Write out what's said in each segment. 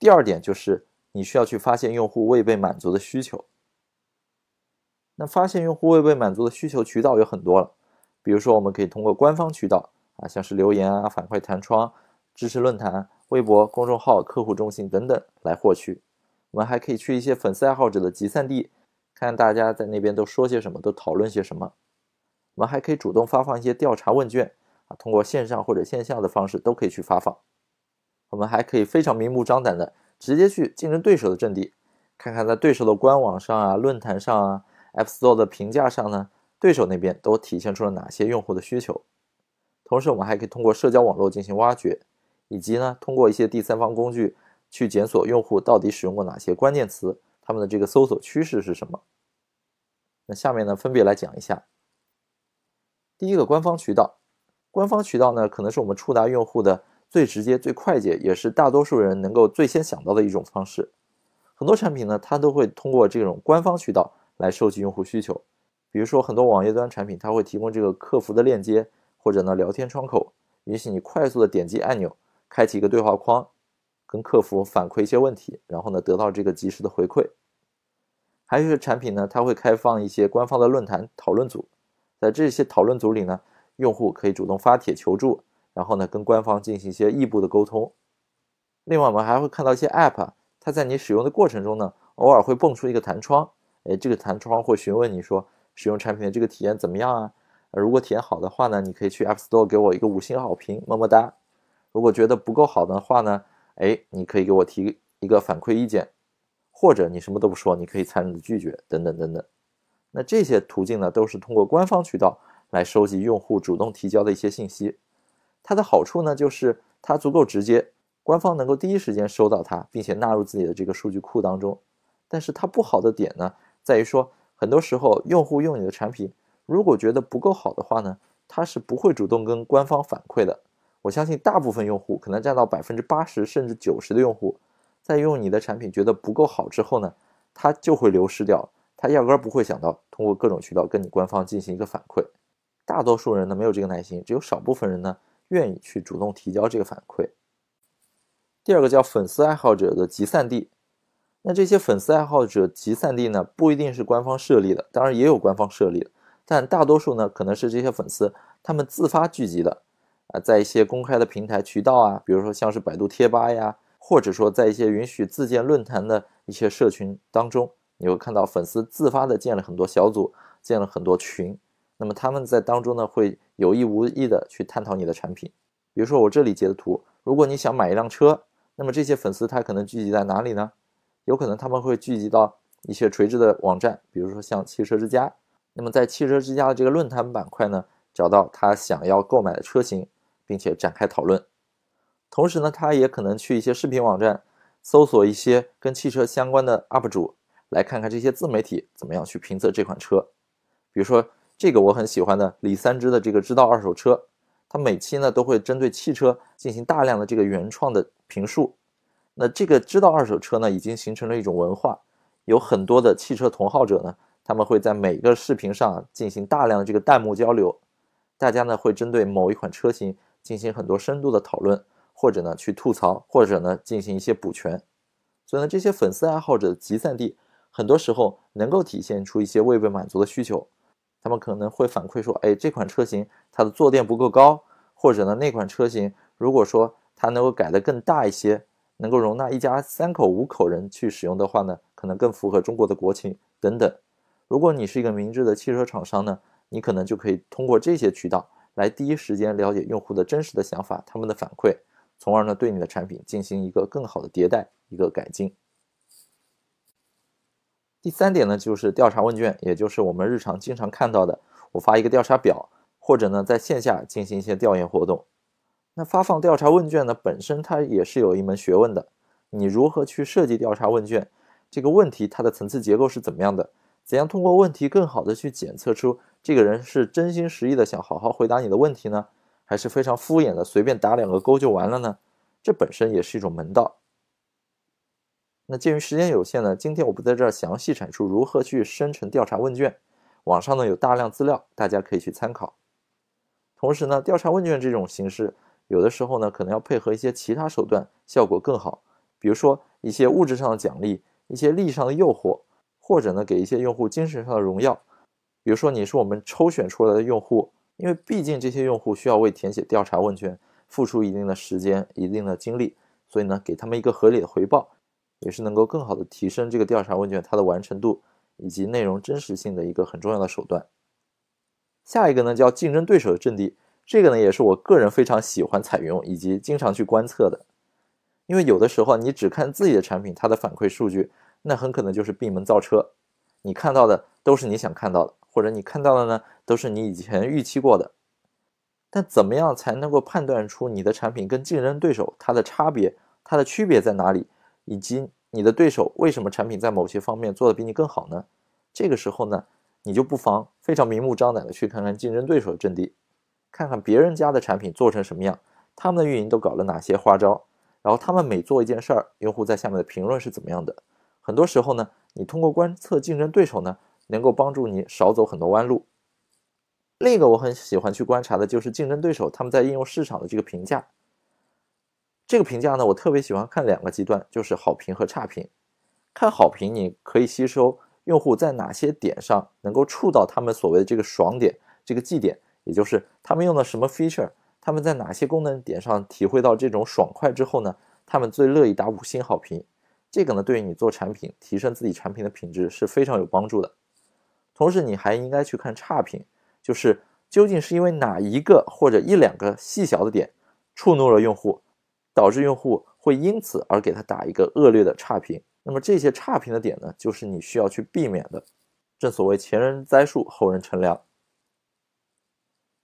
第二点就是你需要去发现用户未被满足的需求。那发现用户未被满足的需求渠道有很多了，比如说我们可以通过官方渠道啊，像是留言啊、反馈弹窗、知识论坛、微博、公众号、客户中心等等来获取。我们还可以去一些粉丝爱好者的集散地，看大家在那边都说些什么，都讨论些什么。我们还可以主动发放一些调查问卷啊，通过线上或者线下的方式都可以去发放。我们还可以非常明目张胆的直接去竞争对手的阵地，看看在对手的官网上啊、论坛上啊。App Store 的评价上呢，对手那边都体现出了哪些用户的需求？同时，我们还可以通过社交网络进行挖掘，以及呢，通过一些第三方工具去检索用户到底使用过哪些关键词，他们的这个搜索趋势是什么？那下面呢，分别来讲一下。第一个，官方渠道。官方渠道呢，可能是我们触达用户的最直接、最快捷，也是大多数人能够最先想到的一种方式。很多产品呢，它都会通过这种官方渠道。来收集用户需求，比如说很多网页端产品，它会提供这个客服的链接，或者呢聊天窗口，允许你快速的点击按钮，开启一个对话框，跟客服反馈一些问题，然后呢得到这个及时的回馈。还有一些产品呢，它会开放一些官方的论坛讨论组，在这些讨论组里呢，用户可以主动发帖求助，然后呢跟官方进行一些异步的沟通。另外，我们还会看到一些 App，它在你使用的过程中呢，偶尔会蹦出一个弹窗。哎，这个弹窗会询问你说使用产品的这个体验怎么样啊？如果体验好的话呢，你可以去 App Store 给我一个五星好评，么么哒。如果觉得不够好的话呢，哎，你可以给我提一个反馈意见，或者你什么都不说，你可以残忍的拒绝，等等等等。那这些途径呢，都是通过官方渠道来收集用户主动提交的一些信息。它的好处呢，就是它足够直接，官方能够第一时间收到它，并且纳入自己的这个数据库当中。但是它不好的点呢？在于说，很多时候用户用你的产品，如果觉得不够好的话呢，他是不会主动跟官方反馈的。我相信大部分用户可能占到百分之八十甚至九十的用户，在用你的产品觉得不够好之后呢，他就会流失掉，他压根儿不会想到通过各种渠道跟你官方进行一个反馈。大多数人呢没有这个耐心，只有少部分人呢愿意去主动提交这个反馈。第二个叫粉丝爱好者的集散地。那这些粉丝爱好者集散地呢，不一定是官方设立的，当然也有官方设立的，但大多数呢，可能是这些粉丝他们自发聚集的，啊，在一些公开的平台渠道啊，比如说像是百度贴吧呀，或者说在一些允许自建论坛的一些社群当中，你会看到粉丝自发的建了很多小组，建了很多群，那么他们在当中呢，会有意无意的去探讨你的产品，比如说我这里截的图，如果你想买一辆车，那么这些粉丝他可能聚集在哪里呢？有可能他们会聚集到一些垂直的网站，比如说像汽车之家。那么在汽车之家的这个论坛板块呢，找到他想要购买的车型，并且展开讨论。同时呢，他也可能去一些视频网站，搜索一些跟汽车相关的 UP 主，来看看这些自媒体怎么样去评测这款车。比如说这个我很喜欢的李三枝的这个知道二手车，他每期呢都会针对汽车进行大量的这个原创的评述。那这个知道二手车呢，已经形成了一种文化，有很多的汽车同好者呢，他们会在每个视频上进行大量的这个弹幕交流，大家呢会针对某一款车型进行很多深度的讨论，或者呢去吐槽，或者呢进行一些补全。所以呢，这些粉丝爱好者的集散地，很多时候能够体现出一些未被满足的需求。他们可能会反馈说，哎，这款车型它的坐垫不够高，或者呢那款车型如果说它能够改得更大一些。能够容纳一家三口五口人去使用的话呢，可能更符合中国的国情等等。如果你是一个明智的汽车厂商呢，你可能就可以通过这些渠道来第一时间了解用户的真实的想法、他们的反馈，从而呢对你的产品进行一个更好的迭代、一个改进。第三点呢，就是调查问卷，也就是我们日常经常看到的，我发一个调查表，或者呢在线下进行一些调研活动。那发放调查问卷呢，本身它也是有一门学问的。你如何去设计调查问卷？这个问题它的层次结构是怎么样的？怎样通过问题更好的去检测出这个人是真心实意的想好好回答你的问题呢，还是非常敷衍的随便打两个勾就完了呢？这本身也是一种门道。那鉴于时间有限呢，今天我不在这儿详细阐述如何去生成调查问卷，网上呢有大量资料，大家可以去参考。同时呢，调查问卷这种形式。有的时候呢，可能要配合一些其他手段，效果更好。比如说，一些物质上的奖励、一些利益上的诱惑，或者呢给一些用户精神上的荣耀。比如说你是我们抽选出来的用户，因为毕竟这些用户需要为填写调查问卷付出一定的时间、一定的精力，所以呢给他们一个合理的回报，也是能够更好的提升这个调查问卷它的完成度以及内容真实性的一个很重要的手段。下一个呢叫竞争对手的阵地，这个呢也是我个人非常喜欢采用以及经常去观测的。因为有的时候你只看自己的产品，它的反馈数据，那很可能就是闭门造车。你看到的都是你想看到的，或者你看到的呢都是你以前预期过的。但怎么样才能够判断出你的产品跟竞争对手它的差别、它的区别在哪里，以及你的对手为什么产品在某些方面做的比你更好呢？这个时候呢，你就不妨非常明目张胆的去看看竞争对手的阵地，看看别人家的产品做成什么样，他们的运营都搞了哪些花招。然后他们每做一件事儿，用户在下面的评论是怎么样的？很多时候呢，你通过观测竞争对手呢，能够帮助你少走很多弯路。另一个我很喜欢去观察的就是竞争对手他们在应用市场的这个评价。这个评价呢，我特别喜欢看两个极端，就是好评和差评。看好评，你可以吸收用户在哪些点上能够触到他们所谓的这个爽点、这个绩点，也就是他们用的什么 feature。他们在哪些功能点上体会到这种爽快之后呢？他们最乐意打五星好评，这个呢，对于你做产品、提升自己产品的品质是非常有帮助的。同时，你还应该去看差评，就是究竟是因为哪一个或者一两个细小的点触怒了用户，导致用户会因此而给他打一个恶劣的差评。那么这些差评的点呢，就是你需要去避免的。正所谓前人栽树，后人乘凉。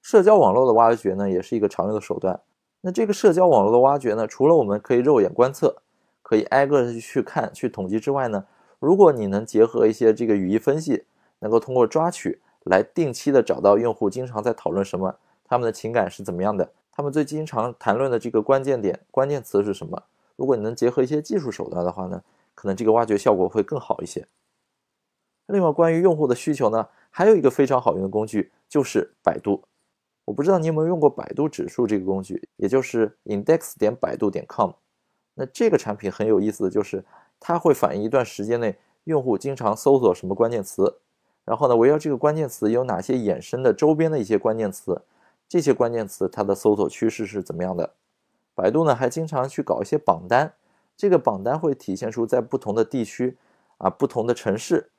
社交网络的挖掘呢，也是一个常用的手段。那这个社交网络的挖掘呢，除了我们可以肉眼观测，可以挨个的去看、去统计之外呢，如果你能结合一些这个语义分析，能够通过抓取来定期的找到用户经常在讨论什么，他们的情感是怎么样的，他们最经常谈论的这个关键点、关键词是什么？如果你能结合一些技术手段的话呢，可能这个挖掘效果会更好一些。另外，关于用户的需求呢，还有一个非常好用的工具，就是百度。我不知道你有没有用过百度指数这个工具，也就是 index 点百度点 com。那这个产品很有意思的就是，它会反映一段时间内用户经常搜索什么关键词，然后呢，围绕这个关键词有哪些衍生的周边的一些关键词，这些关键词它的搜索趋势是怎么样的。百度呢还经常去搞一些榜单，这个榜单会体现出在不同的地区啊、不同的城市，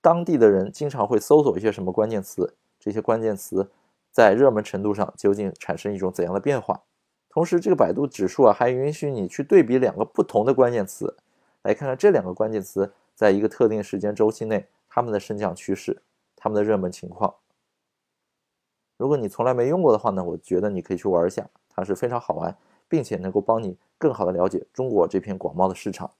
当地的人经常会搜索一些什么关键词，这些关键词。在热门程度上究竟产生一种怎样的变化？同时，这个百度指数啊还允许你去对比两个不同的关键词，来看看这两个关键词在一个特定时间周期内它们的升降趋势、它们的热门情况。如果你从来没用过的话呢，我觉得你可以去玩一下，它是非常好玩，并且能够帮你更好的了解中国这片广袤的市场。